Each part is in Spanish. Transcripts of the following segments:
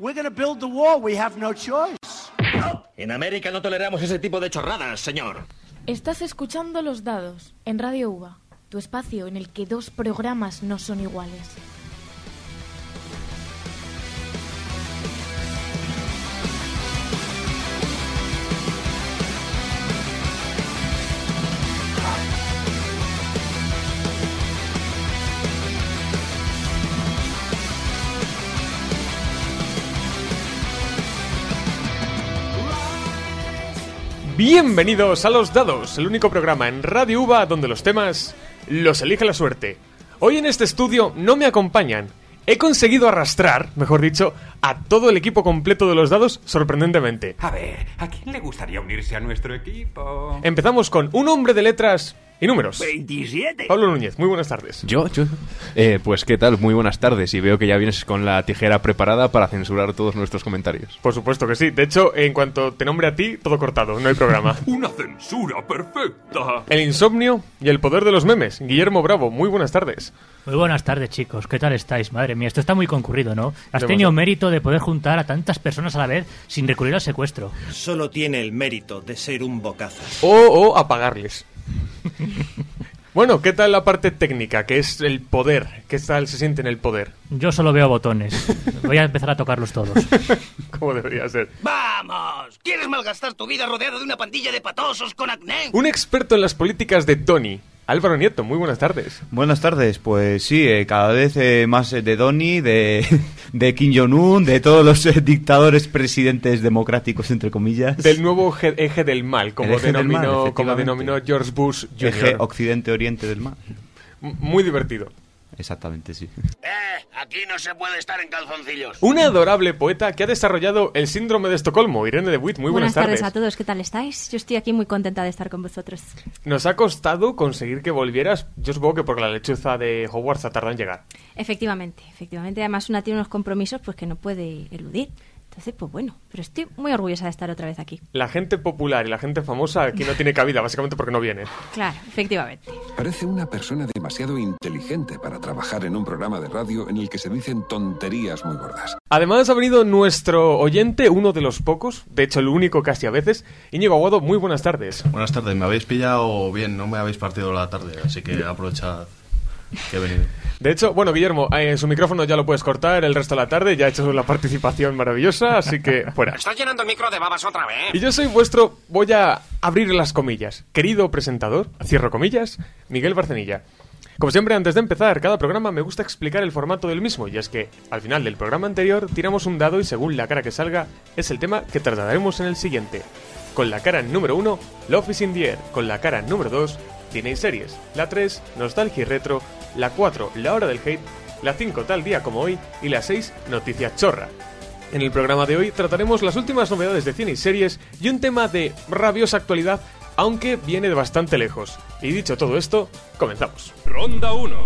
We're going to build the wall. We have no choice. En América no toleramos ese tipo de chorradas, señor. Estás escuchando Los Dados en Radio UVA, tu espacio en el que dos programas no son iguales. Bienvenidos a Los Dados, el único programa en Radio UVA donde los temas los elige la suerte. Hoy en este estudio no me acompañan. He conseguido arrastrar, mejor dicho, a todo el equipo completo de los dados sorprendentemente. A ver, ¿a quién le gustaría unirse a nuestro equipo? Empezamos con un hombre de letras y números. 27. Pablo Núñez, muy buenas tardes. ¿Yo? ¿Yo? Eh, pues qué tal, muy buenas tardes y veo que ya vienes con la tijera preparada para censurar todos nuestros comentarios. Por supuesto que sí. De hecho, en cuanto te nombre a ti, todo cortado, no hay programa. Una censura perfecta. El insomnio y el poder de los memes. Guillermo Bravo, muy buenas tardes. Muy buenas tardes, chicos. ¿Qué tal estáis? Madre mía, esto está muy concurrido, ¿no? Has tenido mérito de poder juntar a tantas personas a la vez sin recurrir al secuestro. Solo tiene el mérito de ser un bocazas. O, o apagarles. Bueno, ¿qué tal la parte técnica, que es el poder? ¿Qué tal se siente en el poder? Yo solo veo botones. Voy a empezar a tocarlos todos. ¿Cómo debería ser? ¡Vamos! ¿Quieres malgastar tu vida rodeado de una pandilla de patosos con acné? Un experto en las políticas de Tony, Álvaro Nieto, muy buenas tardes. Buenas tardes, pues sí, eh, cada vez eh, más eh, de Donny, de, de Kim Jong-un, de todos los eh, dictadores presidentes democráticos, entre comillas. Del nuevo je- eje del mal, como, del mal, denominó, como efectivamente. denominó George Bush Jr. Eje occidente-oriente del mar. M- Muy divertido. Exactamente, sí. Eh, aquí no se puede estar en calzoncillos. Una adorable poeta que ha desarrollado el síndrome de Estocolmo, Irene de Witt, muy buenas, tardes. a todos, ¿qué tal estáis? Yo estoy aquí muy contenta de estar con vosotros. Nos ha costado conseguir que volvieras, yo supongo que porque la lechuza de Hogwarts ha tardado en llegar. Efectivamente, efectivamente. Además, una tiene unos compromisos pues que no puede eludir. Entonces, pues bueno, pero estoy muy orgullosa de estar otra vez aquí. La gente popular y la gente famosa aquí no tiene cabida, básicamente porque no viene. Claro, efectivamente. Parece una persona demasiado inteligente para trabajar en un programa de radio en el que se dicen tonterías muy gordas. Además ha venido nuestro oyente, uno de los pocos, de hecho el único casi a veces, Íñigo Aguado, muy buenas tardes. Buenas tardes, me habéis pillado bien, no me habéis partido la tarde, así que aprovechad que venido. De hecho, bueno, Guillermo, eh, su micrófono ya lo puedes cortar el resto de la tarde, ya ha hecho la participación maravillosa, así que fuera. ¿Estás llenando el micro de babas otra vez? Y yo soy vuestro, voy a abrir las comillas, querido presentador, cierro comillas, Miguel Barcenilla. Como siempre, antes de empezar cada programa me gusta explicar el formato del mismo, y es que al final del programa anterior tiramos un dado y según la cara que salga es el tema que trataremos en el siguiente. Con la cara número 1, Love is in the Air. Con la cara número 2, Cine y Series. La 3, Nostalgia y Retro. La 4, La Hora del Hate. La 5, Tal Día como Hoy. Y la 6, Noticias Chorra. En el programa de hoy trataremos las últimas novedades de cine y series y un tema de rabiosa actualidad, aunque viene de bastante lejos. Y dicho todo esto, comenzamos. Ronda 1.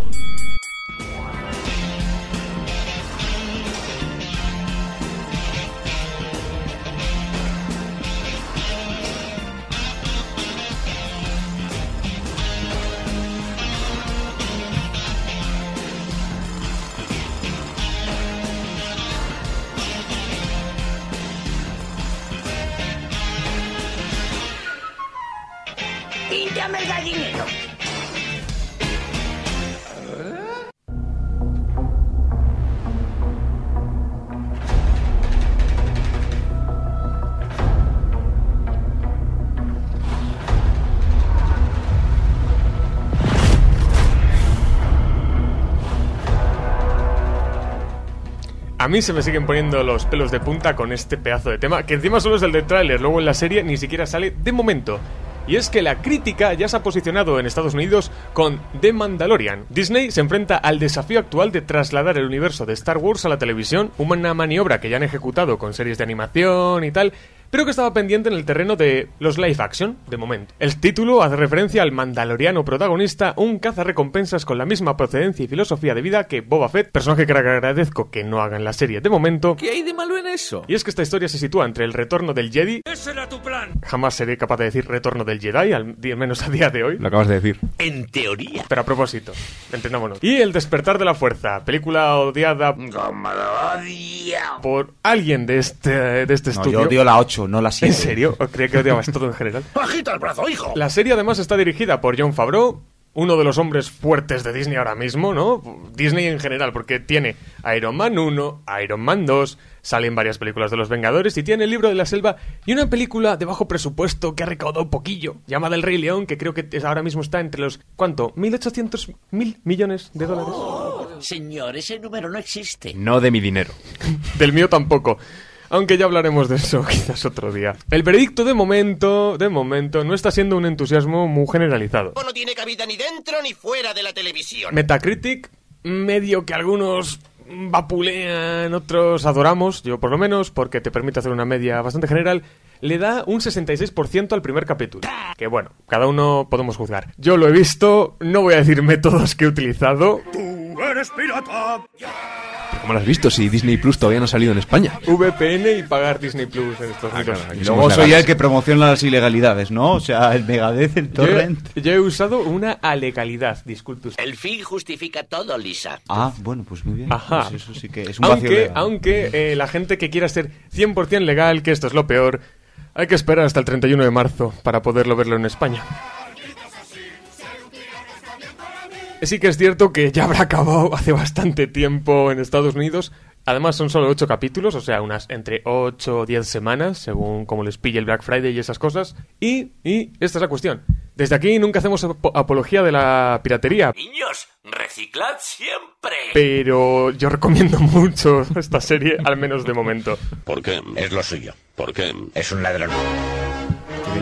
Mí se me siguen poniendo los pelos de punta con este pedazo de tema, que encima solo es el del tráiler, luego en la serie ni siquiera sale de momento. Y es que la crítica ya se ha posicionado en Estados Unidos con The Mandalorian. Disney se enfrenta al desafío actual de trasladar el universo de Star Wars a la televisión, una maniobra que ya han ejecutado con series de animación y tal, pero que estaba pendiente en el terreno de los live action, de momento. El título hace referencia al mandaloriano protagonista, un cazarrecompensas con la misma procedencia y filosofía de vida que Boba Fett, personaje que agradezco que no hagan la serie de momento. ¿Qué hay de malo en eso? Y es que esta historia se sitúa entre el retorno del Jedi. ¡Ese era tu plan! Jamás seré capaz de decir retorno del Jedi, al, menos a día de hoy. Lo acabas de decir. En teoría. Pero a propósito, entendámonos. Y El despertar de la fuerza, película odiada por alguien de este, de este No, estudio. yo odio la 8, no la 7. ¿En serio? ¿O creía que odiabas todo en general? ¡Agita el brazo, hijo! La serie además está dirigida por John Favreau, uno de los hombres fuertes de Disney ahora mismo, ¿no? Disney en general, porque tiene Iron Man 1, Iron Man 2, salen varias películas de los Vengadores y tiene el libro de la selva y una película de bajo presupuesto que ha recaudado poquillo, llamada El Rey León, que creo que es- ahora mismo está entre los, ¿cuánto? ¿1800 mil millones de dólares? Señor, ese número no existe. No de mi dinero. Del mío tampoco. Aunque ya hablaremos de eso quizás otro día. El veredicto de momento, de momento, no está siendo un entusiasmo muy generalizado. No tiene cabida ni dentro ni fuera de la televisión. Metacritic, medio que algunos vapulean, otros adoramos, yo por lo menos, porque te permite hacer una media bastante general, le da un 66% al primer capítulo. Que bueno, cada uno podemos juzgar. Yo lo he visto, no voy a decir métodos que he utilizado. ¡Tú eres pirata! ¿Pero ¿Cómo lo has visto si Disney Plus todavía no ha salido en España? VPN y pagar Disney Plus en Estados Unidos. claro, aquí Y luego soy legales. el que promociona las ilegalidades, ¿no? O sea, el Megadeth, el Yo Torrent. yo he usado una alegalidad, disculpe usted. El fin justifica todo, Lisa. Ah, bueno, pues muy bien. Ajá. Pues eso sí que es un vacío Aunque, legal. aunque eh, la gente que quiera ser 100% legal, que esto es lo peor, hay que esperar hasta el 31 de marzo para poderlo verlo en España. Sí que es cierto que ya habrá acabado hace bastante tiempo en Estados Unidos. Además son solo 8 capítulos, o sea, unas entre 8 o 10 semanas, según como les pille el Black Friday y esas cosas. Y, y esta es la cuestión. Desde aquí nunca hacemos apo- apología de la piratería, Niños, reciclad siempre. pero yo recomiendo mucho esta serie, al menos de momento. ¿Por qué? Es lo suyo. ¿Por qué? Es un ladrón.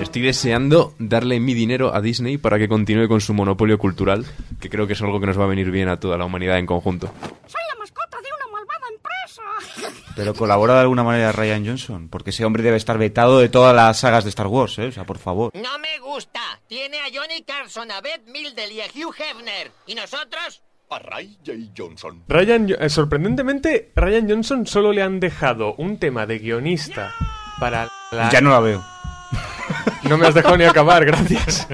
Estoy deseando darle mi dinero a Disney para que continúe con su monopolio cultural, que creo que es algo que nos va a venir bien a toda la humanidad en conjunto. Soy la mascota de una malvada empresa. Pero colabora de alguna manera Ryan Johnson, porque ese hombre debe estar vetado de todas las sagas de Star Wars, ¿eh? O sea, por favor. No me gusta. Tiene a Johnny Carson, a Beth Mildel y a Hugh Hefner. ¿Y nosotros? A Ray J. Johnson. Ryan, eh, sorprendentemente, Ryan Johnson solo le han dejado un tema de guionista para la... Ya no la veo. No me has dejado ni acabar, gracias.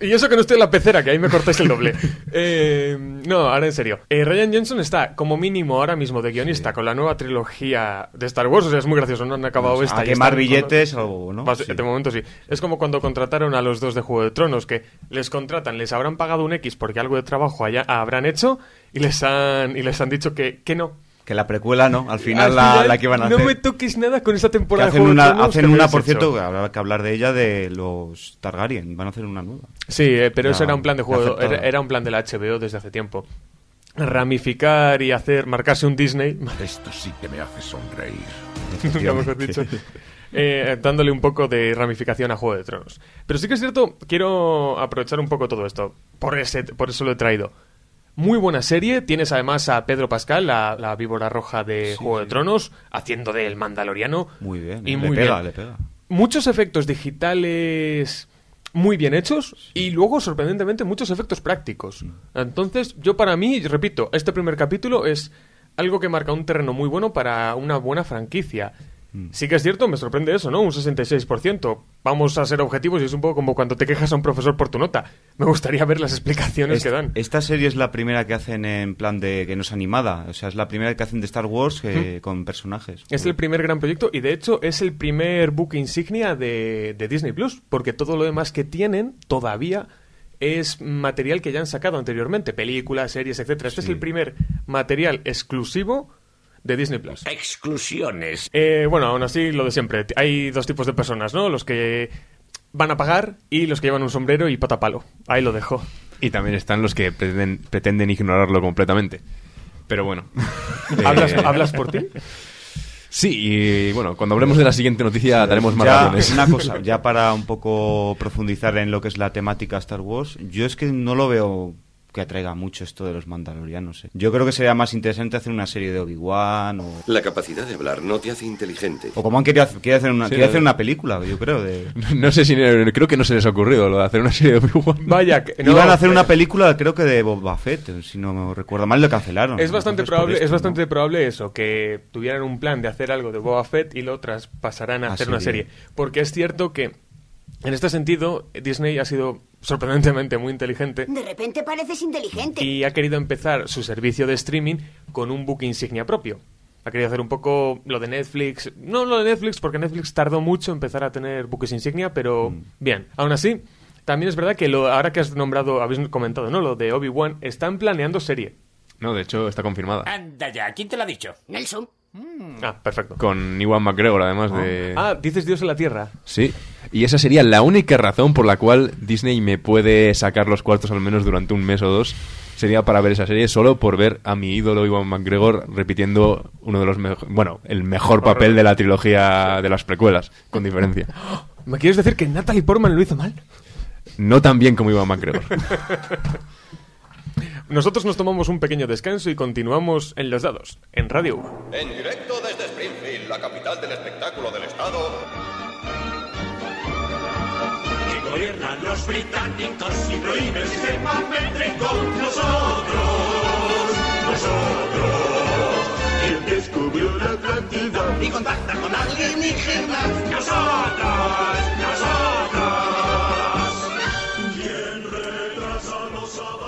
Y eso que no estoy en la pecera, que ahí me cortáis el doble. Eh, no, ahora en serio. Eh, Ryan Johnson está como mínimo ahora mismo de guionista con la nueva trilogía de Star Wars. O sea, es muy gracioso, no han acabado Pues esta. a quemar con- billetes o no. Sí. De momento sí. Es como cuando contrataron a los dos de Juego de Tronos, que les contratan, les habrán pagado un X porque algo de trabajo allá habrán hecho y les han, y les han dicho que, que no. Que la precuela no, al final, Al la, final, la que iban a no hacer. me toques nada con esa Que temporada hacen de Juego una, de hacen que una por hecho. cierto, habrá que hablar de ella, de los Targaryen. Van a hacer una nueva. Sí, eh, pero Ya, eso era un plan de juego, era un plan de la HBO desde hace tiempo. Ramificar y hacer, marcarse un Disney, Esto sí que me hace sonreír. nunca mejor dicho, eh, dándole un poco de ramificación a Juego de Tronos. Pero sí que es cierto, quiero aprovechar un poco todo esto, por, ese, por eso lo he traído. Muy buena serie, tienes además a Pedro Pascal, la, la víbora roja de Juego de Tronos, haciendo de El Mandaloriano. Muy bien, Y le muy pega, bien. le pega. Muchos efectos digitales muy bien hechos y luego, sorprendentemente, muchos efectos prácticos. Entonces, yo para mí, repito, este primer capítulo es algo que marca un terreno muy bueno para una buena franquicia. Sí que es cierto, me sorprende eso, ¿no? Un 66%. Vamos a ser objetivos y es un poco como cuando te quejas a un profesor por tu nota. Me gustaría ver las explicaciones Es- que dan. Esta serie es la primera que hacen en plan de que no es animada. O sea, es la primera que hacen de Star Wars que- con personajes. Es el primer gran proyecto y de hecho es el primer book insignia de, de Disney Plus, porque todo lo demás que tienen todavía es material que ya han sacado anteriormente, películas, series, etcétera. Este es el primer material exclusivo de Disney Plus. Exclusiones. Eh, bueno, aún así, lo de siempre. Hay dos tipos de personas, ¿no? Los que van a pagar y los que llevan un sombrero y patapalo. Ahí lo dejo. Y también están los que pretenden, pretenden ignorarlo completamente. Pero bueno. ¿Hablas, Eh, ¿Hablas por ti? Sí, y bueno, cuando hablemos de la siguiente noticia daremos más Ya, razones. una cosa, ya para un poco profundizar en lo que es la temática Star Wars, yo es que no lo veo que atraiga mucho esto de los mandalorianos. eh. Yo creo que sería más interesante hacer una serie de Obi-Wan o, La capacidad de hablar no te hace inteligente. o como han querido hacer, quiere hacer una, Sí, quiere lo hacer una película, yo creo. De... No sé si creo que no se les ha ocurrido lo de hacer una serie de Obi-Wan. Vaya, que- no, Iban a hacer una película, creo que de Boba Fett, si no me recuerdo mal, lo cancelaron. Es bastante Entonces, probable, esto, es ¿no? bastante probable eso, que tuvieran un plan de hacer algo de Boba Fett y lo traspasarán a Ah, hacer una serie. Porque es cierto que, en este sentido, Disney ha sido sorprendentemente muy inteligente De repente pareces inteligente. y ha querido empezar su servicio de streaming con un book insignia propio. Ha querido hacer un poco lo de Netflix. No lo de Netflix, porque Netflix tardó mucho en empezar a tener buques insignia, pero Mm. bien. Aún así, también es verdad que lo, ahora que has nombrado, habéis comentado, ¿no? Lo de Obi-Wan, están planeando serie. No, de hecho está confirmada. Anda ya, ¿quién te lo ha dicho? Nelson. Ah, perfecto. Con Iwan McGregor, además de... Ah, dices Dios en la Tierra. Sí, y esa sería la única razón por la cual Disney me puede sacar los cuartos al menos durante un mes o dos. Sería para ver esa serie solo por ver a mi ídolo Iwan McGregor repitiendo uno de los mejores, bueno, el mejor papel de la trilogía de las precuelas, con diferencia. ¿Me quieres decir que Natalie Portman lo hizo mal? No tan bien como Iwan McGregor. Nosotros nos tomamos un pequeño descanso y continuamos en los dados, en Radio Uva. En directo desde Springfield, la capital del espectáculo del estado. que gobiernan los británicos y prohíben el sistema métrico. Nosotros, nosotros, quien descubrió la Atlántida y contacta con alienígenas. Nosotros, nosotros.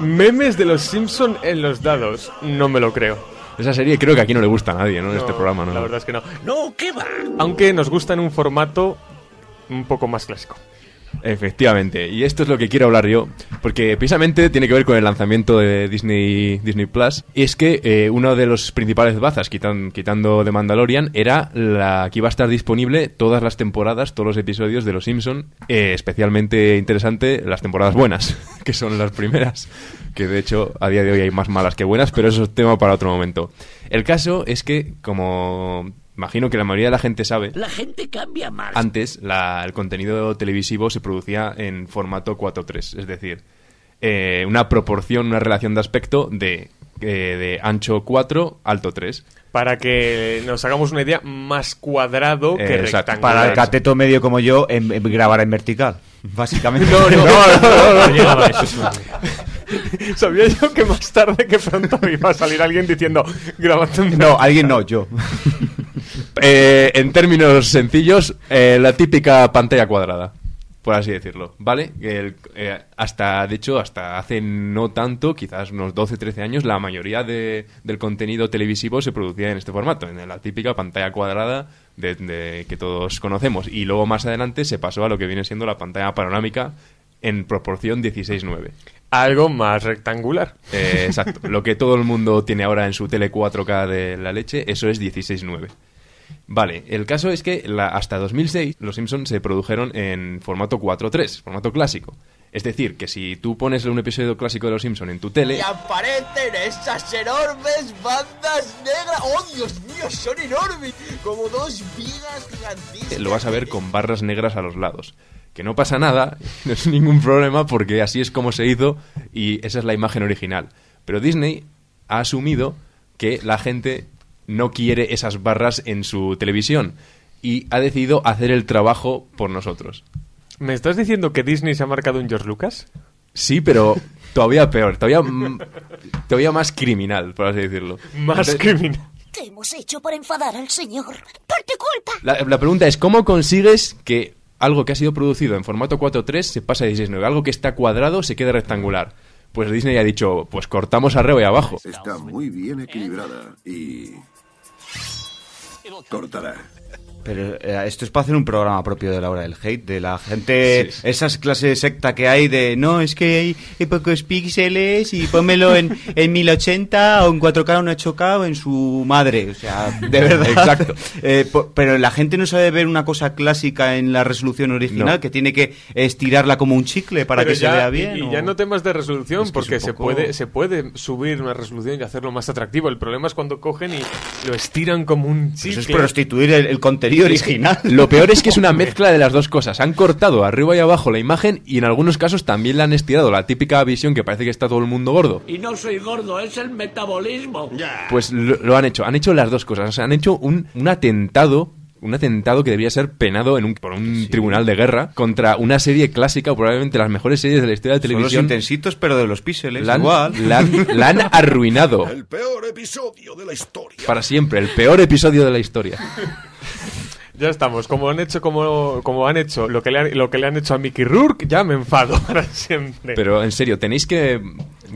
Memes de los Simpson en los dados. No me lo creo. Esa serie creo que aquí no le gusta a nadie, ¿no? En este programa, ¿no? La verdad es que no. No, ¿qué va? Aunque nos gusta en un formato un poco más clásico. Efectivamente, y esto es lo que quiero hablar yo, porque precisamente tiene que ver con el lanzamiento de Disney, Disney Plus. Y es que eh, uno de los principales bazas, quitan- quitando de Mandalorian, era la que iba a estar disponible todas las temporadas, todos los episodios de Los Simpson. Eh, especialmente interesante las temporadas buenas, que son las primeras, que de hecho a día de hoy hay más malas que buenas, pero eso es tema para otro momento. El caso es que, como imagino que la mayoría de la gente sabe, La gente cambia más. antes la- el contenido televisivo se producía en formato 4.3, es decir, eh, una proporción, una relación de aspecto de, eh, de ancho 4, alto 3. Para que nos hagamos una idea, más cuadrado que Eh, exacto. rectangular. Para el cateto medio como yo, en, en grabar en vertical. Básicamente. No, no, no, no, no. llegaba a eso. Sabía yo que más tarde que pronto iba a salir alguien diciendo grabando No, alguien no, yo. Eh, en términos sencillos, eh, la típica pantalla cuadrada, por así decirlo, ¿vale? El- eh, hasta, de hecho, hasta hace no tanto, quizás unos 12, 13 años, la mayoría de- del contenido televisivo se producía en este formato, en la típica pantalla cuadrada de, de- que todos conocemos. Y luego más adelante se pasó a lo que viene siendo la pantalla panorámica en proporción 16-9. Algo más rectangular. Eh, exacto. Lo que todo el mundo tiene ahora en su tele 4K de la leche, eso es 16.9. Vale, el caso es que la- hasta 2006 los Simpsons se produjeron en formato 4.3, formato clásico. Es decir, que si tú pones un episodio clásico de los Simpsons en tu tele, Y aparecen esas enormes bandas negras. ¡Oh, Dios mío! Son enormes. Como dos vigas gigantísimas. lo vas a ver con barras negras a los lados. Que no pasa nada, no es ningún problema porque así es como se hizo y esa es la imagen original. Pero Disney ha asumido que la gente no quiere esas barras en su televisión y ha decidido hacer el trabajo por nosotros. ¿Me estás diciendo que Disney se ha marcado un George Lucas? Sí, pero todavía peor, todavía, mm, todavía más criminal, por así decirlo. Más Entonces, criminal. ¿Qué hemos hecho por enfadar al señor? ¡Por tu culpa! La, la pregunta es, ¿cómo consigues que algo que ha sido producido en formato 4.3 se pase a 16.9? Algo que está cuadrado se quede rectangular. Pues Disney ha dicho, pues cortamos arriba y abajo. Está muy bien equilibrada y... Cortará. Pero eh, esto es para hacer un programa propio de la hora del hate, de la gente, Sí, sí. esas clases de secta que hay de, no, es que hay, pocos píxeles y pónmelo en, en 1080 o en 4K o en 8K o en su madre, o sea, de verdad. Exacto. Eh, pero la gente no sabe ver una cosa clásica en la resolución original, No. que tiene que estirarla como un chicle para Pero que ya- se vea bien. Y, o- ya no temas de resolución, Es que es porque se, puede, se puede subir una resolución y hacerlo más atractivo. El problema es cuando cogen y lo estiran como un Eso chicle. es prostituir el, el contenido original. Lo peor es que es una mezcla de las dos cosas. Han cortado arriba y abajo la imagen y en algunos casos también le han estirado la típica visión que parece que está todo el mundo gordo. Y no soy gordo, es el metabolismo. Pues lo, lo han hecho, han hecho las dos cosas. O sea, han hecho un, un atentado. Un atentado que debía ser penado en un, por un tribunal de guerra contra una serie clásica, o probablemente las mejores series de la historia de Son los televisión. intensitos, pero de los píxeles, La han, igual. la han- la han arruinado El peor episodio de la historia. para siempre. El peor episodio de la historia. Ya estamos. Como han hecho, como, como han hecho lo que, le han, lo que le han hecho a Mickey Rourke, ya me enfado para siempre. Pero en serio, tenéis que.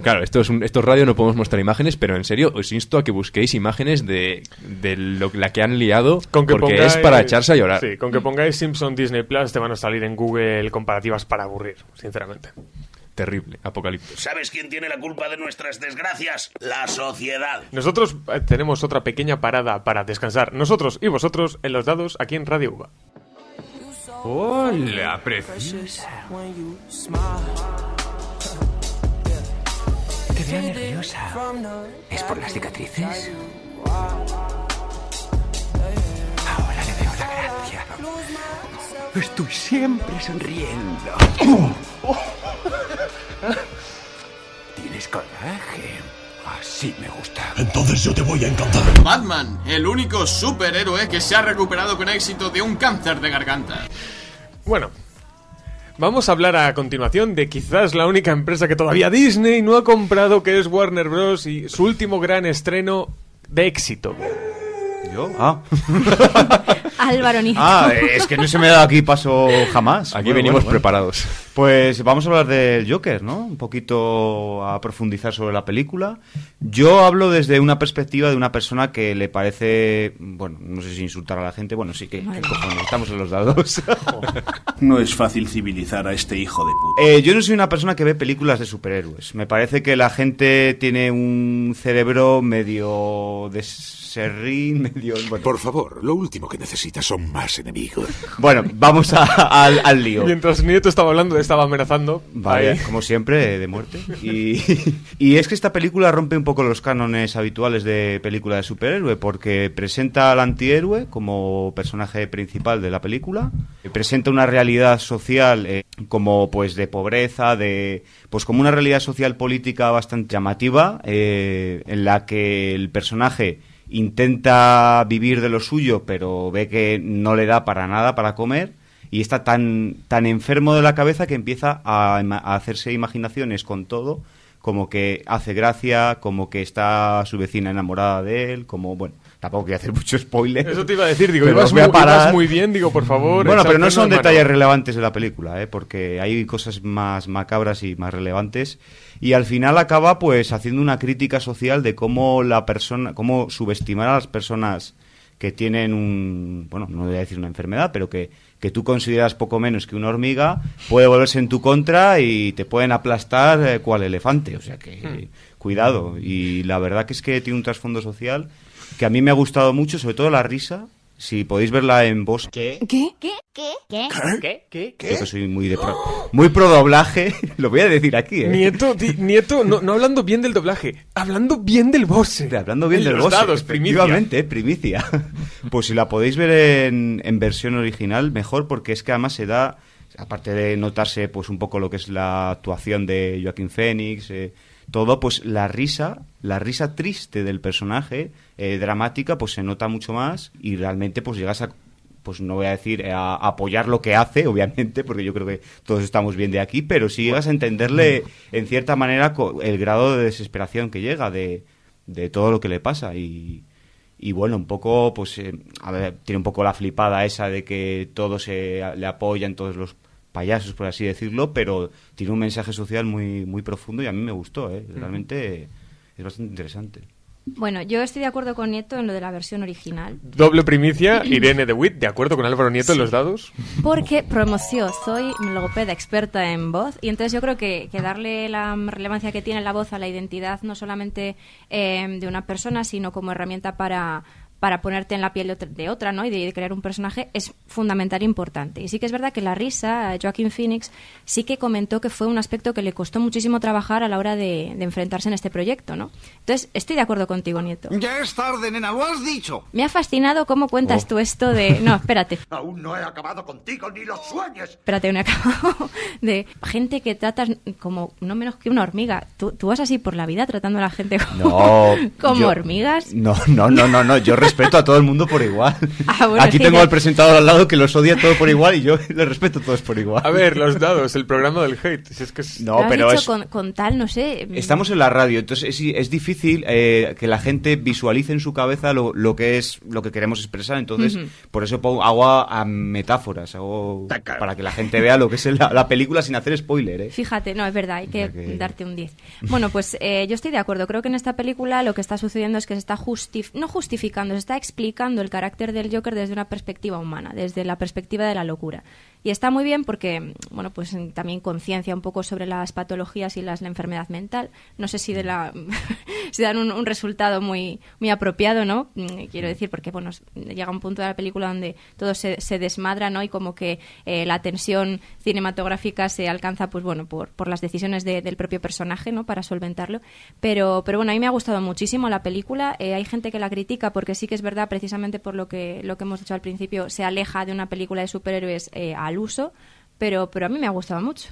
Claro, esto es, un, esto es radio, no podemos mostrar imágenes, pero en serio, os insto a que busquéis imágenes de, de lo, la que han liado, Con que porque pongáis- es para echarse a llorar. Sí, con que pongáis Simpson Disney Plus te van a salir en Google comparativas para aburrir, sinceramente. Terrible, apocalipsis. ¿Sabes quién tiene la culpa de nuestras desgracias? La sociedad. Nosotros eh, tenemos otra pequeña parada para descansar, nosotros y vosotros, en los dados aquí en Radio Uva. Hola, preciosa. Te veo nerviosa. ¿Es por las cicatrices? Gracia. Estoy siempre sonriendo. Tienes coraje. Así me gusta. Entonces yo te voy a encantar. Batman, el único superhéroe que se ha recuperado con éxito de un cáncer de garganta. Bueno, vamos a hablar a continuación de quizás la única empresa que todavía Disney no ha comprado, que es Warner Bros. y su último gran estreno de éxito. ¿Yo? Ah. Álvaro Nico. Ah, es que no se me ha dado aquí paso jamás. Aquí venimos preparados. Pues vamos a hablar del Joker, ¿no? Un poquito a profundizar sobre la película. Yo hablo desde una perspectiva de una persona que le parece, bueno, no sé si insultar a la gente, bueno, sí que, que cojones, estamos en los dados. No es fácil civilizar a este hijo de puta. Eh, yo no soy una persona que ve películas de superhéroes. Me parece que la gente tiene un cerebro medio de serrín, medio... Bueno. Por favor, lo último que necesitas son más enemigos. Bueno, vamos a- al, al lío. Mientras Nieto estaba hablando, estaba amenazando. Vale, Ahí. como siempre, de muerte. Y, y es que esta película rompe un poco los cánones habituales de película de superhéroe, porque presenta al antihéroe como personaje principal de la película, presenta una realidad social eh, como pues de pobreza, de pues como una realidad social política bastante llamativa, eh, en la que el personaje intenta vivir de lo suyo, pero ve que no le da para nada para comer y está tan, tan enfermo de la cabeza que empieza a, hacerse imaginaciones con todo, como que hace gracia, como que está su vecina enamorada de él, como, bueno, tampoco quiero hacer mucho spoiler. Eso te iba a decir, digo, ibas voy a ibas parar. muy bien, digo, por favor, Bueno, pero no son detalles relevantes de la película, ¿eh? porque hay cosas más macabras y más relevantes. Y al final acaba pues haciendo una crítica social de cómo la persona, cómo subestimar a las personas que tienen un, bueno, no voy a decir una enfermedad, pero que, que tú consideras poco menos que una hormiga, puede volverse en tu contra y te pueden aplastar eh, cual elefante. O sea que, cuidado. Y la verdad que es que tiene un trasfondo social que a mí me ha gustado mucho, sobre todo la risa. Si podéis verla en voz. ¿Qué? ¿Qué? ¿Qué? ¿Qué? ¿Qué? ¿Qué? Creo que soy muy de pro, muy pro doblaje. Lo voy a decir aquí, ¿eh? Nieto, di- Nieto, no, no hablando bien del doblaje, hablando bien del boss. Hablando bien En del los boss, dados, primicia. efectivamente, primicia. Pues si la podéis ver en, en versión original, mejor, porque es que además se da, aparte de notarse pues un poco lo que es la actuación de Joaquín Phoenix, eh, todo, pues la risa, la risa triste del personaje, eh, dramática, pues se nota mucho más y realmente pues llegas a pues no voy a decir eh, a apoyar lo que hace, obviamente, porque yo creo que todos estamos bien de aquí, pero sí llegas a entenderle en cierta manera el grado de desesperación que llega de, de todo lo que le pasa y, y bueno, un poco, pues, eh, a ver, tiene un poco la flipada esa de que todos se, le apoyan, todos los payasos, por así decirlo, pero tiene un mensaje social muy, muy profundo y a mí me gustó, ¿eh? realmente es bastante interesante. Bueno, yo estoy de acuerdo con Nieto en lo de la versión original. Doble primicia, Irene de Witt, de acuerdo con Álvaro Nieto en los dados. Porque promoción, soy logopeda experta en voz y entonces yo creo que, que darle la relevancia que tiene la voz a la identidad no solamente eh, de una persona, sino como herramienta para para ponerte en la piel de otra, de otra, ¿no? Y de, de crear un personaje es fundamental e importante. Y sí que es verdad que la risa, Joaquín Phoenix, sí que comentó que fue un aspecto que le costó muchísimo trabajar a la hora de, de enfrentarse en este proyecto, ¿no? Entonces, estoy de acuerdo contigo, Nieto. Ya es tarde, nena, lo has dicho. Me ha fascinado cómo cuentas Oh. tú esto de... No, espérate. Aún no he acabado contigo ni lo sueñes. Espérate, no he acabado. De gente que tratas como no menos que una hormiga. ¿Tú, tú vas así por la vida tratando a la gente como, No, como yo- hormigas? No, no, no, no, no. Yo respeto a todo el mundo por igual. Ah, bueno, Aquí sí, tengo ya- al presentador al lado que los odia todo por igual y yo les respeto a todos por igual. A ver, los dados, el programa del hate. Si es que es... No, pero es, con, con tal, no sé... mm, estamos en la radio, entonces es, es difícil eh, que la gente visualice en su cabeza lo, lo que es lo que queremos expresar. Entonces, por eso pongo, hago a, a metáforas, hago para que la gente vea lo que es la, la película sin hacer spoiler. ¿eh? Fíjate, no, es verdad, hay que- darte un 10. Bueno, pues eh, yo estoy de acuerdo. Creo que en esta película lo que está sucediendo es que se está justif no justificando, está explicando el carácter del Joker desde una perspectiva humana, desde la perspectiva de la locura. Y está muy bien porque, bueno, pues mm, también conciencia un poco sobre las patologías y las, la enfermedad mental. No sé si de la si dan un, un resultado muy muy apropiado, ¿no? Mm, Quiero decir, porque bueno, llega un punto de la película donde todo se, se desmadra, ¿no? Y como que eh, la tensión cinematográfica se alcanza, pues bueno, por, por las decisiones de- del propio personaje, ¿no? Para solventarlo. Pero, pero bueno, a mí me ha gustado muchísimo la película. Eh, hay gente que la critica porque sí que es verdad, precisamente por lo que, lo que hemos dicho al principio, se aleja de una película de superhéroes eh, al uso, pero, pero a mí me ha gustado mucho.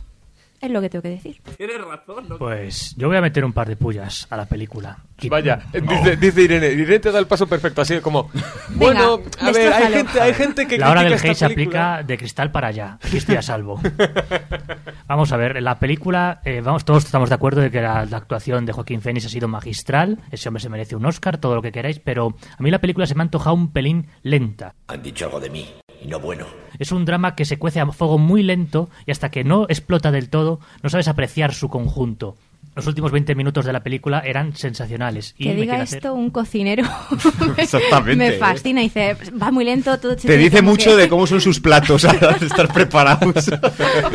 Es lo que tengo que decir. Tienes razón, ¿no? Pues yo voy a meter un par de pullas a la película. Y- Vaya, No. dice, dice Irene, Irene te da el paso perfecto, así como, bueno, a ver, hay gente, hay gente que La hora del hate se aplica de cristal para allá. Aquí estoy a salvo. vamos a ver, la película, eh, vamos, todos estamos de acuerdo de que la, la actuación de Joaquín Phoenix ha sido magistral. Ese hombre se merece un Oscar, todo lo que queráis, pero a mí la película se me ha antojado un pelín lenta. Han dicho algo de mí, Es un drama que se cuece a fuego muy lento y hasta que no explota del todo, no sabes apreciar su conjunto. Los últimos 20 minutos de la película eran sensacionales. Y que me diga hacer- esto un cocinero me- Exactamente, me ¿eh? fascina. Dice, va muy lento, todo Te dice mucho de cómo son sus platos al estar preparados.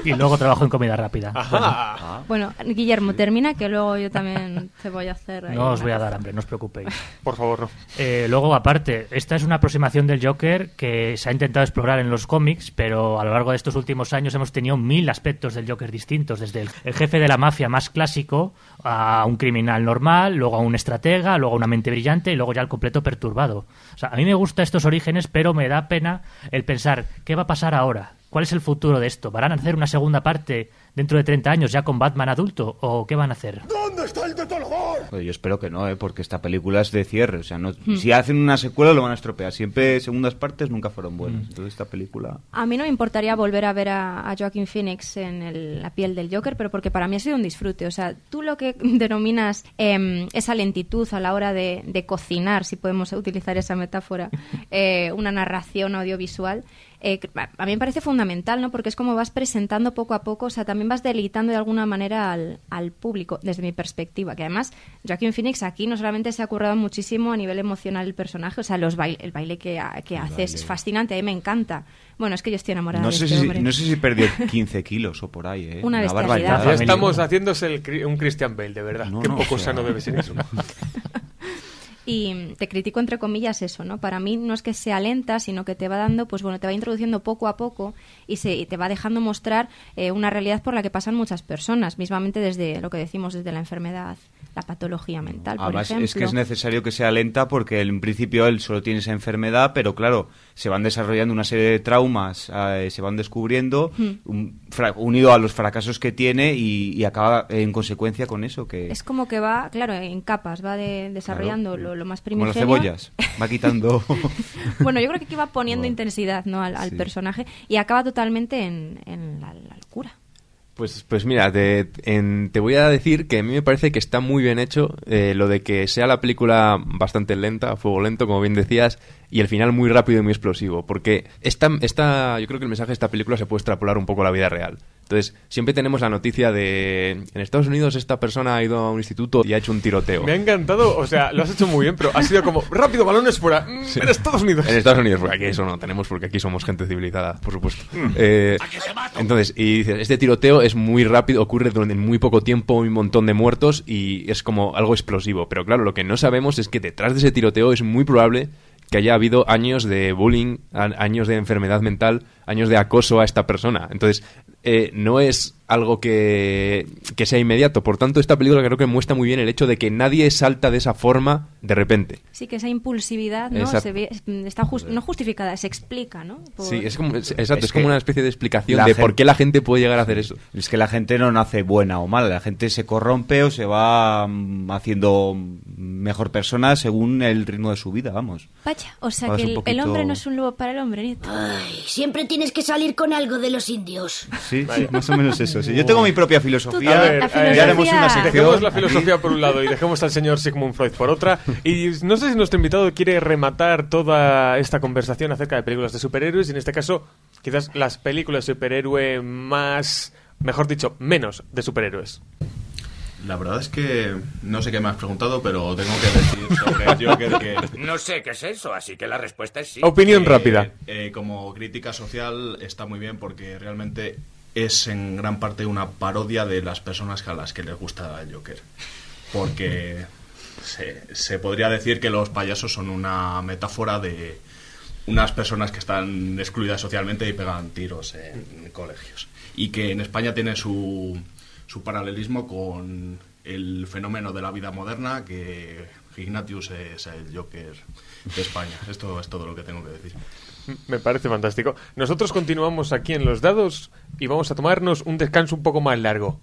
y luego trabajo en comida rápida. Bueno, Guillermo, termina que luego yo también te voy a hacer. No os voy a dar hambre, no os preocupéis. Por favor, no. Eh, luego, aparte, esta es una aproximación del Joker que se ha intentado explorar en los cómics, pero a lo largo de estos últimos años hemos tenido mil aspectos del Joker distintos, desde el, el jefe de la mafia más clásico a un criminal normal, luego a un estratega, luego a una mente brillante y luego ya al completo perturbado. O sea, a mí me gustan estos orígenes, pero me da pena el pensar, ¿qué va a pasar ahora? ¿Cuál es el futuro de esto? ¿Van a hacer una segunda parte dentro de 30 años ya con Batman adulto? ¿O qué van a hacer? ¿Dónde está el detolador? Pues yo espero que no, ¿eh? porque esta película es de cierre. O sea, no, Hmm. si hacen una secuela lo van a estropear. Siempre segundas partes nunca fueron buenas. Entonces esta película... A mí no me importaría volver a ver a, a Joaquin Phoenix en el- la piel del Joker, pero porque para mí ha sido un disfrute. O sea, tú lo que denominas em, esa lentitud a la hora de, de cocinar, si podemos utilizar esa metáfora, eh, una narración audiovisual, eh, que a mí me parece fundamental, ¿no? Porque es como vas presentando poco a poco, o sea, también vas deleitando de alguna manera al, al público, desde mi perspectiva. Que además, Joaquin Phoenix aquí no solamente se ha currado muchísimo a nivel emocional el personaje, o sea, los baile- el baile que, ha- que hace es fascinante, a mí me encanta. Bueno, es que yo estoy enamorada No de sé, este si, hombre. no sé si perdió 15 kilos o por ahí, ¿eh? Una bestialidad. barbaridad. Ya estamos haciéndose el un Christian Bale, de verdad. No, Qué no, poco o sea, sano debe ser eso. Y te critico entre comillas eso, ¿no? Para mí no es que sea lenta, sino que te va dando, pues bueno, te va introduciendo poco a poco y, se, y te va dejando mostrar eh, una realidad por la que pasan muchas personas, mismamente desde lo que decimos, desde la enfermedad, la patología mental, por Además, ejemplo. es que es necesario que sea lenta porque en principio él solo tiene esa enfermedad, pero claro, se van desarrollando una serie de traumas, eh, se van descubriendo, Hmm. un fra- unido a los fracasos que tiene y, y acaba en consecuencia con eso. que Es como que va, claro, en capas, va de- desarrollando lo, lo más Como las primigenio. cebollas, va quitando... bueno, yo creo que aquí va poniendo intensidad ¿no? al, al Sí. personaje y acaba totalmente en, en la, la locura. Pues, pues mira, te, en- te voy a decir que a mí me parece que está muy bien hecho eh, lo de que sea la película bastante lenta, a fuego lento, como bien decías, y el final muy rápido y muy explosivo. Porque esta, esta, yo creo que el mensaje de esta película se puede extrapolar un poco a la vida real. Entonces, siempre tenemos la noticia de en Estados Unidos esta persona ha ido a un instituto y ha hecho un tiroteo. Me ha encantado, o sea, lo has hecho muy bien, pero ha sido como, rápido, balones fuera, mm, en Estados Unidos. En Estados Unidos, porque aquí eso no tenemos, porque aquí somos gente civilizada, por supuesto. Eh, entonces, y dices, este tiroteo es muy rápido, ocurre durante muy poco tiempo, un montón de muertos y es como algo explosivo. Pero claro, lo que no sabemos es que detrás de ese tiroteo es muy probable que haya habido años de bullying, años de enfermedad mental, años de acoso a esta persona. Entonces, eh, no es algo que, que sea inmediato. Por tanto, esta película creo que muestra muy bien el hecho de que nadie salta de esa forma de repente. Sí, que esa impulsividad no se ve, está jus- no justificada, se explica, ¿no? Por- Sí, es como, es- exacto, es, Es como una especie de explicación de por qué la gente puede llegar a hacer eso. Es que la gente no nace buena o mala, la gente se corrompe o se va mm, haciendo mejor persona según el ritmo de su vida, vamos. Vaya, o sea que el, hombre no es un lobo para el hombre. Ay, siempre tienes que salir con algo de los indios. Sí, sí, más o menos eso. Sí. Yo tengo mi propia filosofía. A ver, ya haremos una sección. Dejemos la filosofía por un lado y dejemos al señor Sigmund Freud por otra. Y no sé si nuestro invitado quiere rematar toda esta conversación acerca de películas de superhéroes y en este caso quizás las películas de superhéroe más, mejor dicho, menos de superhéroes. La verdad es que no sé qué me has preguntado, pero tengo que decir sobre el Joker que... No sé qué es eso, así que la respuesta es sí. Opinión Eh, rápida. eh, como crítica social está muy bien porque realmente es en gran parte una parodia de las personas a las que les gusta el Joker. Porque se, se podría decir que los payasos son una metáfora de unas personas que están excluidas socialmente y pegan tiros en colegios. Y que en España tiene su, su paralelismo con el fenómeno de la vida moderna que Ignatius es el Joker de España. Esto es todo lo que tengo que decir. Me parece fantástico. Nosotros continuamos aquí en Los Dados y vamos a tomarnos un descanso un poco más largo.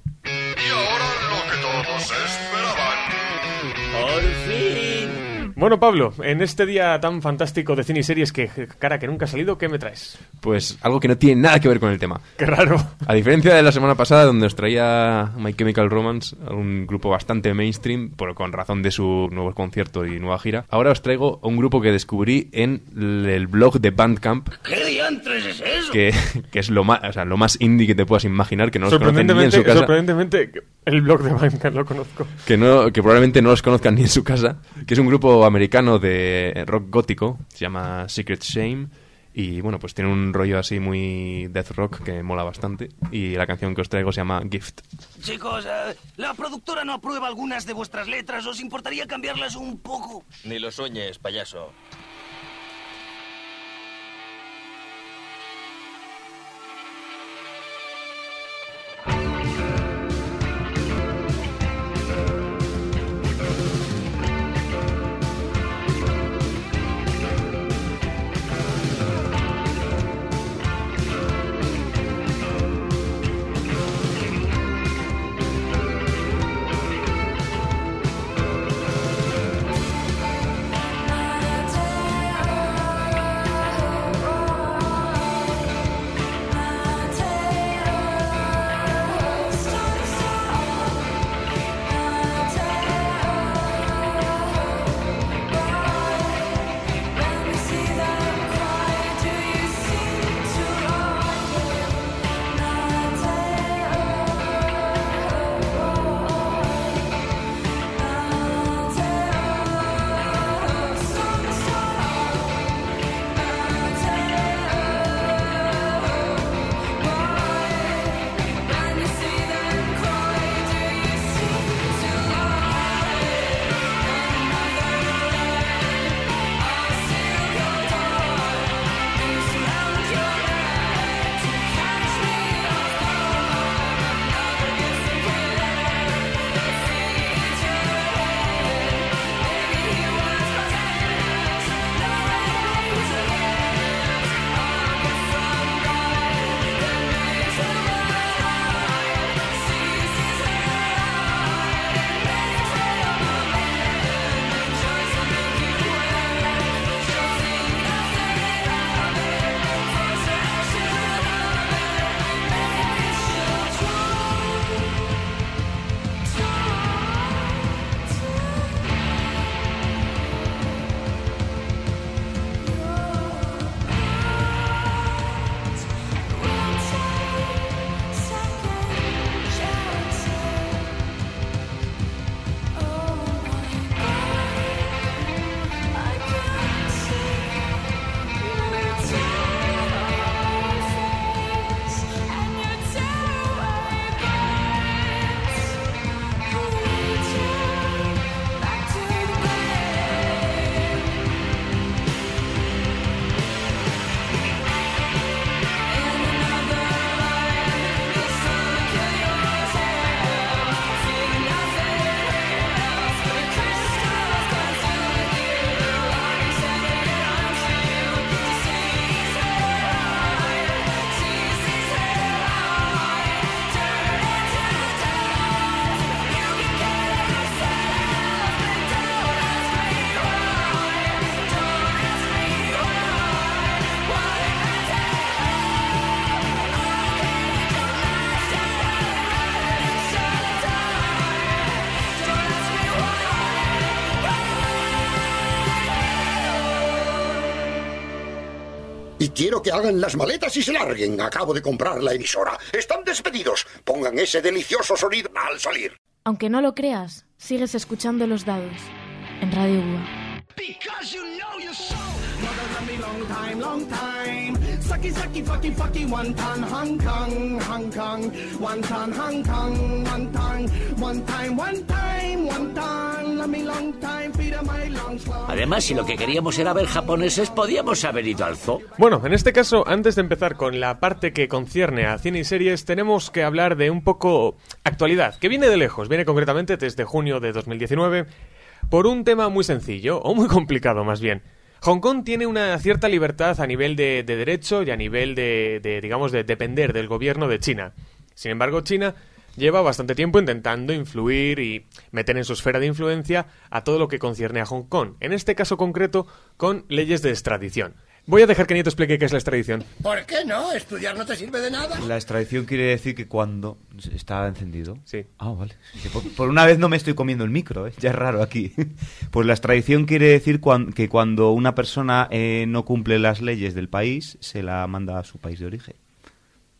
Bueno, Pablo, en este día tan fantástico de cine y series que, cara, que nunca ha salido, ¿qué me traes? Pues algo que no tiene nada que ver con el tema. Qué raro. A diferencia de la semana pasada, donde os traía My Chemical Romance, un grupo bastante mainstream, por, con razón de su nuevo concierto y nueva gira, ahora os traigo un grupo que descubrí en el blog de Bandcamp, ¿Qué diantres es eso? que, que es lo más, o sea, lo más indie que te puedas imaginar, que no los conocen ni en sorprendentemente, su casa. sorprendentemente, el blog de Bandcamp lo conozco. que no que probablemente no los conozcan ni en su casa, que es un grupo americano de rock gótico, se llama Secret Shame y bueno, pues tiene un rollo así muy death rock que mola bastante y la canción que os traigo se llama Gift. Chicos, eh, la productora no aprueba algunas de vuestras letras. ¿Os importaría cambiarlas un poco? Ni lo sueñes, payaso. Quiero que hagan las maletas y se larguen. Acabo de comprar la emisora. Están despedidos. Pongan ese delicioso sonido al salir. Aunque no lo creas, sigues escuchando los dados en Radio UA. Sucky, sucky, fucky, fucky, one ton, Hong Kong, Hong Kong. One ton, Hong Kong, one ton. One time, one time, one ton. Love me long time, Peter, my long slow. Además, si lo que queríamos era ver japoneses, podíamos haber ido al zoo. Bueno, en este caso, antes de empezar con la parte que concierne a cine y series, tenemos que hablar de un poco actualidad, que viene de lejos, viene concretamente desde junio de 2019, por un tema muy sencillo, o muy complicado más bien. Hong Kong tiene una cierta libertad a nivel de, de derecho y a nivel de, de, digamos, de depender del gobierno de China. Sin embargo, China lleva bastante tiempo intentando influir y meter en su esfera de influencia a todo lo que concierne a Hong Kong, en este caso concreto con leyes de extradición. Voy a dejar que Nieto explique qué es la extradición. ¿Por qué no? ¿Estudiar no te sirve de nada? La extradición quiere decir que cuando está encendido. Sí. Ah, vale. Por, por una vez no me estoy comiendo el micro, ¿eh? ya es raro aquí. Pues la extradición quiere decir cuan- que cuando una persona eh, no cumple las leyes del país, se la manda a su país de origen.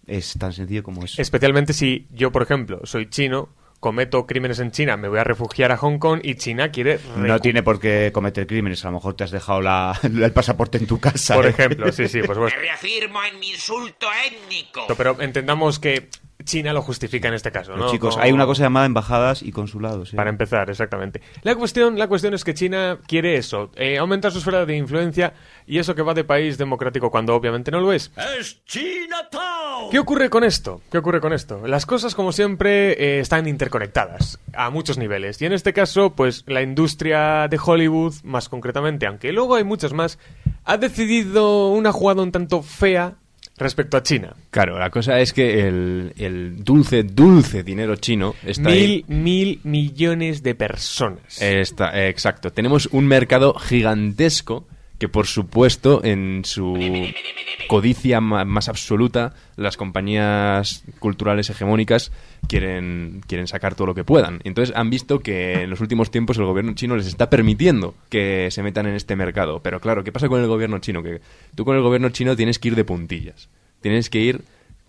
Es tan sencillo como eso. Especialmente si yo, por ejemplo, soy chino, cometo crímenes en China, me voy a refugiar a Hong Kong y China quiere... No tiene por qué cometer crímenes, a lo mejor te has dejado la- el pasaporte en tu casa. Por ¿eh? ejemplo, sí, sí, pues bueno. Me reafirmo en mi insulto étnico. Pero entendamos que China lo justifica en este caso, Pero, ¿no? chicos, Como- hay una cosa llamada embajadas y consulados. ¿eh? Para empezar, exactamente. La cuestión, la cuestión es que China quiere eso, eh, aumentar su esfera de influencia y eso que va de país democrático cuando obviamente no lo es. ¡Es Chinatown! ¿Qué ocurre con esto? ¿Qué ocurre con esto? Las cosas, como siempre, eh, están interconectadas a muchos niveles. Y en este caso, pues la industria de Hollywood, más concretamente, aunque luego hay muchas más, ha decidido una jugada un tanto fea respecto a China. Claro, la cosa es que el, el dulce, dulce dinero chino está ahí. Mil, mil millones de personas. Está, eh, exacto. Tenemos un mercado gigantesco que, por supuesto, en su codicia más absoluta, las compañías culturales hegemónicas quieren, quieren sacar todo lo que puedan. Entonces han visto que en los últimos tiempos el gobierno chino les está permitiendo que se metan en este mercado. Pero claro, ¿qué pasa con el gobierno chino? Que tú con el gobierno chino tienes que ir de puntillas. Tienes que ir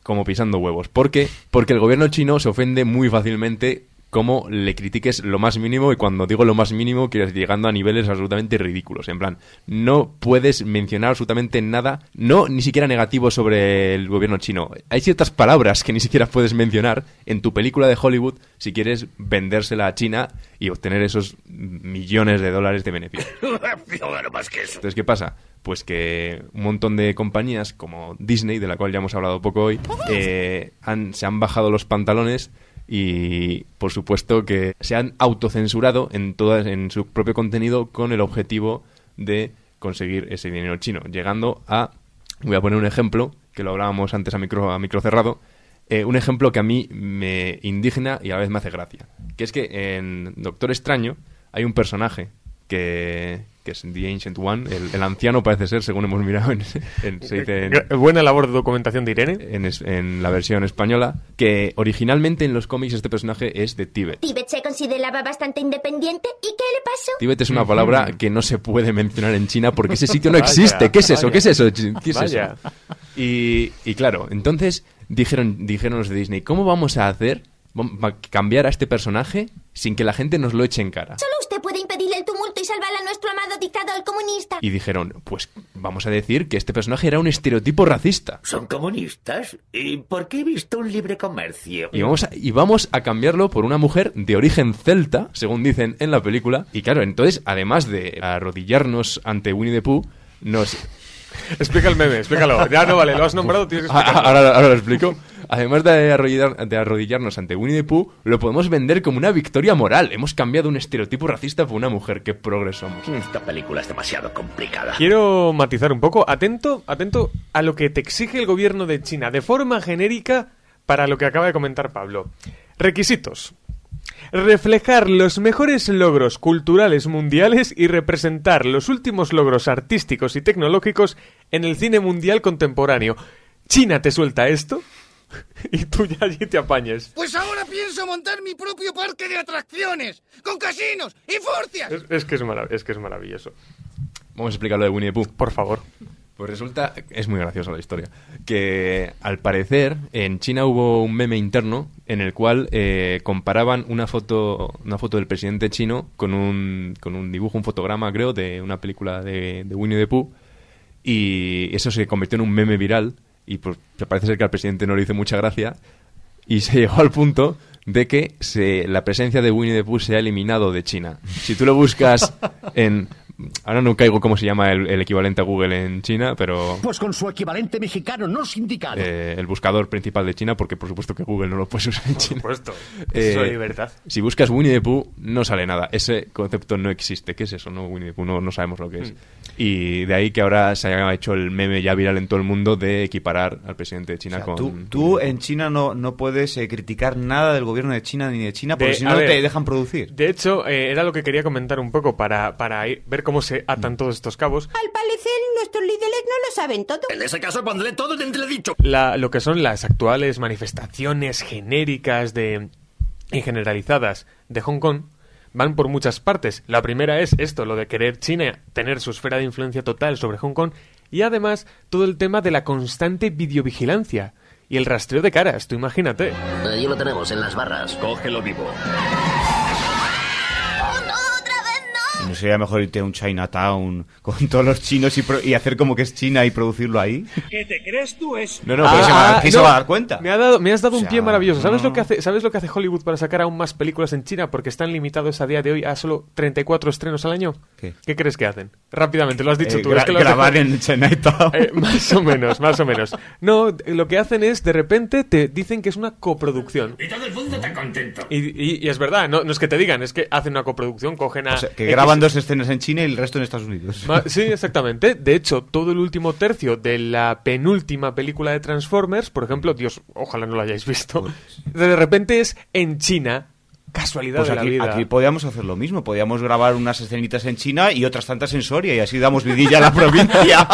como pisando huevos. ¿Por qué? Porque el gobierno chino se ofende muy fácilmente como le critiques lo más mínimo y cuando digo lo más mínimo quiero decir llegando a niveles absolutamente ridículos. En plan no puedes mencionar absolutamente nada no ni siquiera negativo sobre el gobierno chino. Hay ciertas palabras que ni siquiera puedes mencionar en tu película de Hollywood si quieres vendérsela a China y obtener esos millones de dólares de beneficio. Entonces, ¿qué pasa? Pues que un montón de compañías como Disney, de la cual ya hemos hablado poco hoy, eh, han- se han bajado los pantalones y, por supuesto, que se han autocensurado en, todas, en su propio contenido con el objetivo de conseguir ese dinero chino, llegando a... Voy a poner un ejemplo, que lo hablábamos antes a micro, a micro cerrado, eh, un ejemplo que a mí me indigna y a la vez me hace gracia, que es que en Doctor Extraño hay un personaje que, que es The Ancient One, el, el anciano parece ser, según hemos mirado, en, en- se dice en- Buena labor de documentación de Irene. en, es- en la versión española, que originalmente en los cómics este personaje es de Tíbet. Tíbet se consideraba bastante independiente. ¿Y qué le pasó? Tíbet es una palabra que no se puede mencionar en China porque ese sitio no Vaya, existe. ¿Qué es eso? vaya. ¿Qué es eso? ¿Qué es Vaya. eso? Y, y claro, entonces dijeron, dijeron los de Disney, ¿cómo vamos a hacer cambiar a este personaje sin que la gente nos lo eche en cara? Solo salvar a nuestro amado dictador comunista. Y dijeron, pues vamos a decir que este personaje era un estereotipo racista. ¿Son comunistas? ¿Y por qué he visto un libre comercio? Y vamos, a, y vamos a cambiarlo por una mujer de origen celta, según dicen en la película. Y claro, entonces, además de arrodillarnos ante Winnie the Pooh, nos... Explica el meme, explícalo. Ya no vale, lo has nombrado, tienes que Ah, explicarlo. ahora, ahora lo explico. Además de, arrodillar- de arrodillarnos ante Winnie the Pooh, lo podemos vender como una victoria moral. Hemos cambiado un estereotipo racista por una mujer. ¡Qué progresamos! Esta película es demasiado complicada. Quiero matizar un poco. Atento, atento a lo que te exige el gobierno de China de forma genérica para lo que acaba de comentar Pablo. Requisitos. Reflejar los mejores logros culturales mundiales y representar los últimos logros artísticos y tecnológicos en el cine mundial contemporáneo. ¿China te suelta esto? y tú ya allí te apañes. Pues ahora pienso montar mi propio parque de atracciones, con casinos y furcias. Es, es que, es, marav- es que es maravilloso. Vamos a explicar lo de Winnie the Pooh. Por favor. Pues resulta, es muy graciosa la historia, que al parecer en China hubo un meme interno en el cual eh, comparaban una foto, una foto del presidente chino con un, con un dibujo, un fotograma creo, de una película de, de Winnie the Pooh y eso se convirtió en un meme viral y pues parece ser que al presidente no le hizo mucha gracia y se llegó al punto de que se, la presencia de Winnie the Pooh se ha eliminado de China. Si tú lo buscas en... Ahora no caigo cómo se llama el, el equivalente a Google en China, pero Pues con su equivalente mexicano no sindicado. eh, el buscador principal de China, porque por supuesto que Google no lo puedes usar en China. Por supuesto. Eh, Eso es libertad. Si buscas Winnie the Pooh, no sale nada. Ese concepto no existe. ¿Qué es eso? No, Winnie the Pooh, no, no sabemos lo que es. Mm. Y de ahí que ahora se haya hecho el meme ya viral en todo el mundo de equiparar al presidente de China con... Tú, tú en China no, no puedes eh, criticar nada del gobierno de China ni de China porque si no te dejan producir. De hecho, eh, era lo que quería comentar un poco para, para ir- ver cómo se atan todos estos cabos. Al parecer, nuestros líderes no lo saben todo. En ese caso pondré todo en entredicho. La- lo que son las actuales manifestaciones genéricas de, y generalizadas de Hong Kong van por muchas partes. La primera es esto, lo de querer China tener su esfera de influencia total sobre Hong Kong y además todo el tema de la constante videovigilancia y el rastreo de caras, tú imagínate. Ahí lo tenemos, en las barras. Cógelo vivo. ¿No sería mejor irte a un Chinatown con todos los chinos y, pro- y hacer como que es China y producirlo ahí? ¿Qué te crees tú eso? No, no, pero se va- ¿quién se va a dar cuenta? Me, ha dado, me has dado O un pie maravilloso. ¿Sabes, no. lo que hace, ¿Sabes lo que hace Hollywood para sacar aún más películas en China? Porque están limitados a día de hoy a solo 34 estrenos al año. ¿Qué? crees que hacen? Rápidamente, lo has dicho Eh, tú. gra- es que grabar en Chinatown. Eh, más o menos, más o menos. No, lo que hacen es, de repente, te dicen que es una coproducción. Y todo el mundo está contento. Y, y- y es verdad, no, no es que te digan, es que hacen una coproducción, cogen a... O sea, que graban dos escenas en China y el resto en Estados Unidos. Sí, exactamente. De hecho, todo el último tercio de la penúltima película de Transformers, por ejemplo, Dios, ojalá no lo hayáis visto, de repente es en China. Casualidad Pues de la aquí, vida. aquí podíamos hacer lo mismo. Podíamos grabar unas escenitas en China y otras tantas en Soria y así damos vidilla a la provincia.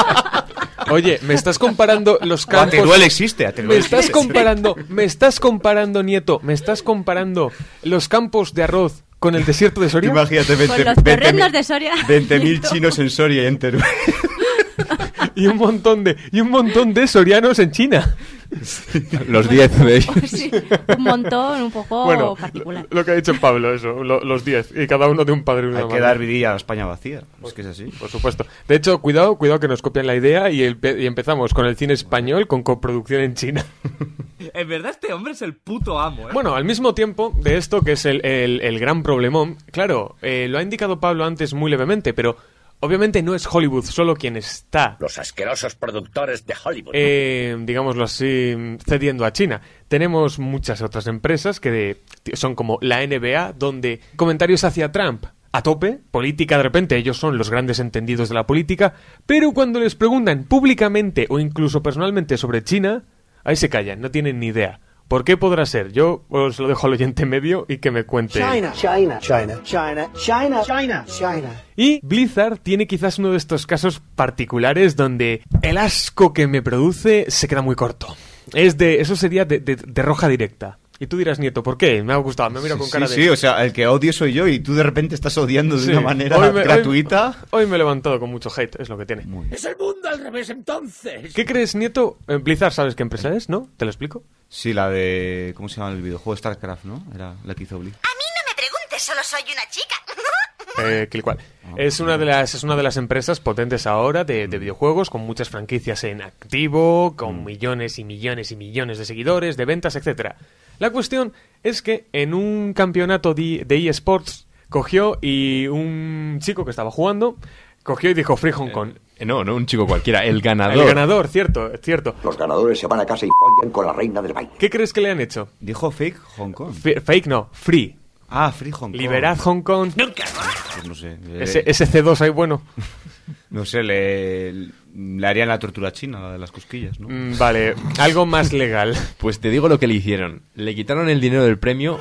Oye, me estás comparando los campos. Teruel existe, Teruel Me estás existe. comparando, me estás comparando, nieto, me estás comparando los campos de arroz con el desierto de Soria. Imagínate Con 20 los 20.000 terrenos de Soria. 20.000 chinos en Soria y en Teruel. y un montón de y un montón de sorianos en China. Los 10 de ellos. Sí, un montón, un poco Bueno, particular. Lo que ha dicho Pablo, eso, lo- los 10 y cada uno de un padre y una Hay que madre. dar vidilla a España vacía. Es que es así. Por supuesto. De hecho, cuidado, cuidado que nos copian la idea y, el- y empezamos con el cine español con coproducción en China. En verdad este hombre es el puto amo, ¿eh? Bueno, al mismo tiempo de esto, que es el, el- el gran problemón, claro, eh, lo ha indicado Pablo antes muy levemente, pero obviamente no es Hollywood solo quien está, Los asquerosos productores de Hollywood. eh, digámoslo así, cediendo a China. Tenemos muchas otras empresas que de- son como la NBA, donde comentarios hacia Trump a tope, política de repente, ellos son los grandes entendidos de la política, pero cuando les preguntan públicamente o incluso personalmente sobre China, ahí se callan, no tienen ni idea. ¿Por qué podrá ser? Yo os lo dejo al oyente medio y que me cuente. China, China, China, China, China, China, China. Y Blizzard tiene quizás uno de estos casos particulares donde el asco que me produce se queda muy corto. Es de, eso sería de, de- de roja directa. Y tú dirás, Nieto, ¿por qué? Me ha gustado, me mira con Sí, cara sí, de... o sea, el que odio soy yo y tú de repente estás odiando de Sí. una manera Hoy me- hoy- gratuita. Hoy, me he levantado con mucho hate, es lo que tiene. Es el mundo al revés entonces. ¿Qué crees, Nieto? Eh, Blizzard, ¿sabes qué empresa es, no? ¿Te lo explico? Sí, la de... ¿Cómo se llama el videojuego? StarCraft, ¿no? Era la que hizo Blizzard. No me preguntes, solo soy una chica. Eh, cual. Es una de las es una de las empresas potentes ahora de, de videojuegos con muchas franquicias en activo, con millones y millones y millones de seguidores, de ventas, etcétera. La cuestión es que en un campeonato de, de eSports cogió y un chico que estaba jugando cogió y dijo Free Hong Kong. Eh, no, no un chico cualquiera, el ganador. El ganador, cierto, cierto. Los ganadores se van a casa y follan con la reina del baile. ¿Qué crees que le han hecho? Dijo fake Hong Kong. F- fake no, free. Ah, Free Hong Kong. Liberad Hong Kong. Pues no sé. le- Ese, ese C2 ahí bueno. No sé, le, le harían la tortura china, la de las cosquillas, ¿no? Mm, Vale, algo más legal. Pues te digo lo que le hicieron. Le quitaron el dinero del premio.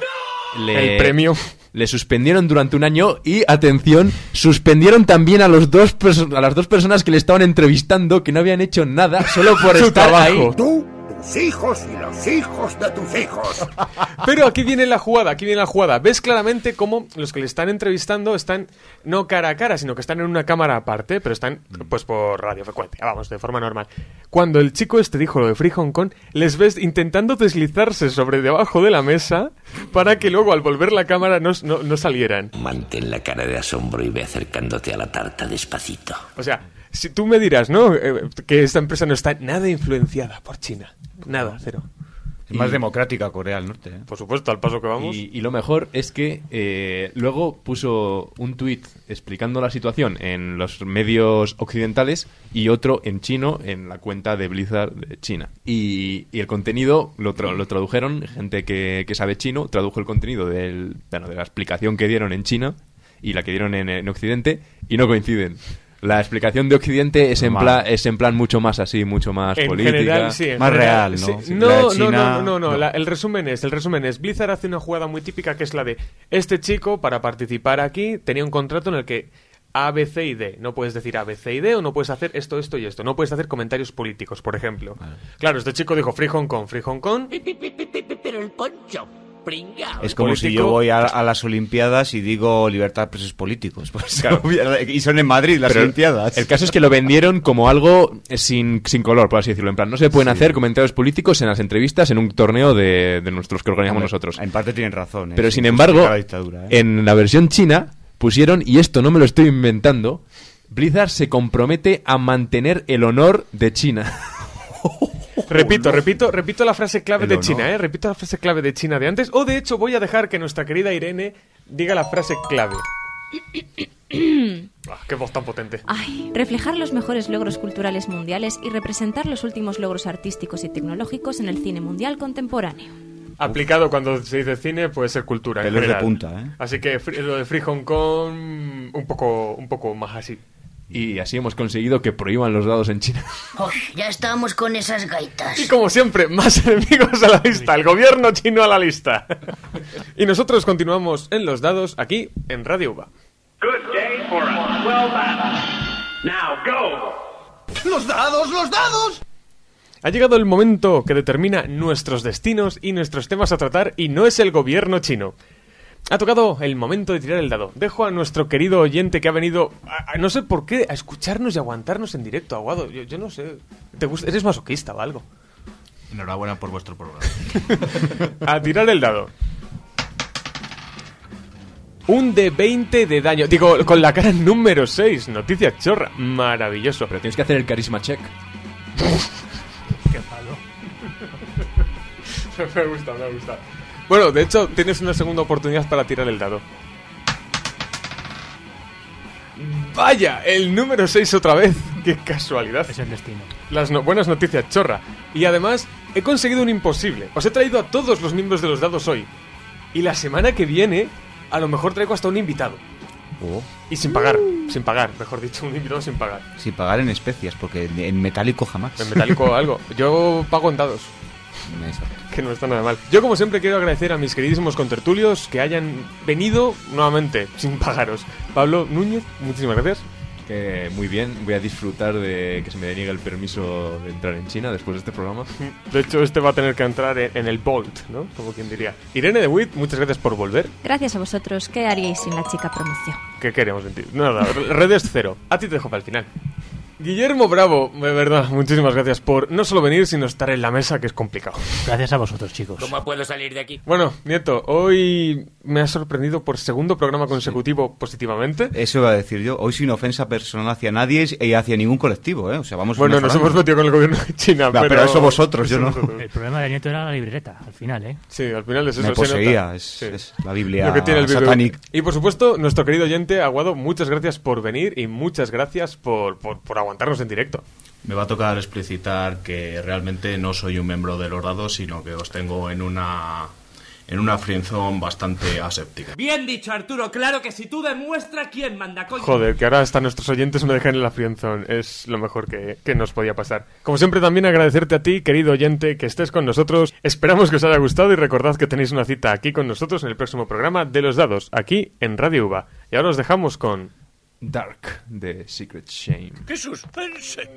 Le, El premio. Le suspendieron durante un año y, atención, suspendieron también a, los dos perso- a las dos personas que le estaban entrevistando que no habían hecho nada solo por Su estar trabajo. ahí. Tú tus hijos y los hijos de tus hijos. Pero aquí viene la jugada, aquí viene la jugada. Ves claramente cómo los que le están entrevistando están no cara a cara, sino que están en una cámara aparte, pero están pues por radiofrecuencia, vamos, de forma normal. Cuando el chico este dijo lo de Free Hong Kong, les ves intentando deslizarse sobre debajo de la mesa para que luego al volver la cámara no, no- no salieran. Mantén la cara de asombro y ve acercándote a la tarta despacito. O sea, si tú me dirás, ¿no? Eh, que esta empresa no está nada influenciada por China. Nada, cero. Es más democrática Corea del Norte. ¿eh? Por supuesto, al paso que vamos. Y, y lo mejor es que eh, luego puso un tuit explicando la situación en los medios occidentales y otro en chino en la cuenta de Blizzard de China. Y, y el contenido lo, tra- lo tradujeron, gente que, que sabe chino, tradujo el contenido del, bueno, de la explicación que dieron en China y la que dieron en, en Occidente y no coinciden. La explicación de Occidente es en, plan, es en plan mucho más así, mucho más En política. general, sí, en Más general, real, ¿no? sí. Sí, No, no, China- no, no, no, no. la- el resumen es, el resumen es, Blizzard hace una jugada muy típica que es la de, este chico para participar aquí tenía un contrato en el que A, B, C y D. No puedes decir A, B, C y D o no puedes hacer esto, esto y esto. No puedes hacer comentarios políticos, por ejemplo. Claro, este chico dijo Free Hong Kong, Free Hong Kong. Pero el poncho, Es como si yo voy a, a las Olimpiadas y digo libertad de presos políticos. Pues, y son en Madrid las Pero Olimpiadas. El caso es que lo vendieron como algo eh, sin, sin color, por así decirlo. En plan, no se pueden hacer comentarios políticos en las entrevistas en un torneo de, de nuestros que organizamos Hombre, nosotros. En parte tienen razón. ¿eh? Pero sin embargo, la dictadura, ¿eh? en la versión china pusieron, y esto no me lo estoy inventando, Blizzard se compromete a mantener el honor de China. Repito, repito, repito la frase clave El de honor. China, ¿eh? Repito la frase clave de China de antes. O de hecho voy a dejar que nuestra querida Irene diga la frase clave. Ah, qué voz tan potente. Ay, reflejar los mejores logros culturales mundiales y representar los últimos logros artísticos y tecnológicos en el cine mundial contemporáneo. Aplicado cuando se dice cine puede ser cultura. en de punta, ¿eh? Así que lo de Free Hong Kong un poco, un poco más así. Y así hemos conseguido que prohíban los dados en China. Uf, ya estamos con esas gaitas. Y como siempre, más enemigos a la lista. El gobierno chino a la lista. y nosotros continuamos en los dados aquí en Radio UBA. Good day for a swell battle. Now go. ¡Los dados, los dados! Ha llegado el momento que determina nuestros destinos y nuestros temas a tratar y no es el gobierno chino. Ha tocado el momento de tirar el dado. Dejo a nuestro querido oyente que ha venido, a- a- no sé por qué, a escucharnos y aguantarnos en directo, Aguado. Yo, yo no sé. ¿Te gusta? ¿Eres masoquista o algo? Enhorabuena por vuestro programa. A tirar el dado. Un de 20 de daño. Digo, con la cara número 6. Noticia chorra. Maravilloso. Pero tienes que hacer el carisma check. Qué palo. me gusta, me gusta. Bueno, de hecho, tienes una segunda oportunidad para tirar el dado. Vaya, el número 6 otra vez. Qué casualidad. Es el destino. Las no- buenas noticias, chorra. Y además, he conseguido un imposible. Os he traído a todos los miembros de los dados hoy. Y la semana que viene, a lo mejor traigo hasta un invitado. Oh. Y sin pagar, sin pagar, mejor dicho, un invitado sin pagar. Sin pagar en especias, porque en- en metálico jamás. En metálico o algo. Yo pago en dados. Que no está nada mal. Yo, como siempre, quiero agradecer a mis queridísimos contertulios que hayan venido nuevamente sin pagaros. Pablo Núñez, muchísimas gracias. Que muy bien, voy a disfrutar de que se me deniegue el permiso de entrar en China después de este programa. De hecho, este va a tener que entrar en, el Bolt, ¿no? Como quien diría. Irene de Witt, muchas gracias por volver. Gracias a vosotros, ¿qué haríais sin la chica promoción? ¿Qué queremos en ti? Nada, redes cero. A ti te dejo para el final. Guillermo Bravo, de verdad, muchísimas gracias por no solo venir, sino estar en la mesa, que es complicado. Gracias a vosotros, chicos. ¿Cómo puedo salir de aquí? Bueno, Nieto, hoy me has sorprendido por segundo programa consecutivo positivamente. Eso iba a decir yo. Hoy sin ofensa personal hacia nadie y hacia ningún colectivo, ¿eh? O sea, vamos Bueno, nos hemos metido con el gobierno de China, pero... pero eso vosotros, yo no. El problema de Nieto era la libreta, al final, ¿eh? Sí, al final es eso. Me se poseía, es- Sí. es la Biblia Lo que tiene el satánica. Y por supuesto, nuestro querido oyente, Aguado, muchas gracias por venir y muchas gracias por, por, por aguantarnos en directo. Me va a tocar explicitar que realmente no soy un miembro de los dados, sino que os tengo en una en una frienzón bastante aséptica. Bien dicho, Arturo. Claro que si tú demuestras quién manda, coño. Joder, que ahora hasta nuestros oyentes me dejan en la friendzone. Es lo mejor que, que nos podía pasar. Como siempre, también agradecerte a ti, querido oyente, que estés con nosotros. Esperamos que os haya gustado y recordad que tenéis una cita aquí con nosotros en el próximo programa de los dados, aquí en Radio UBA. Y ahora os dejamos con... Dark, de Secret Shame. ¡Qué suspense!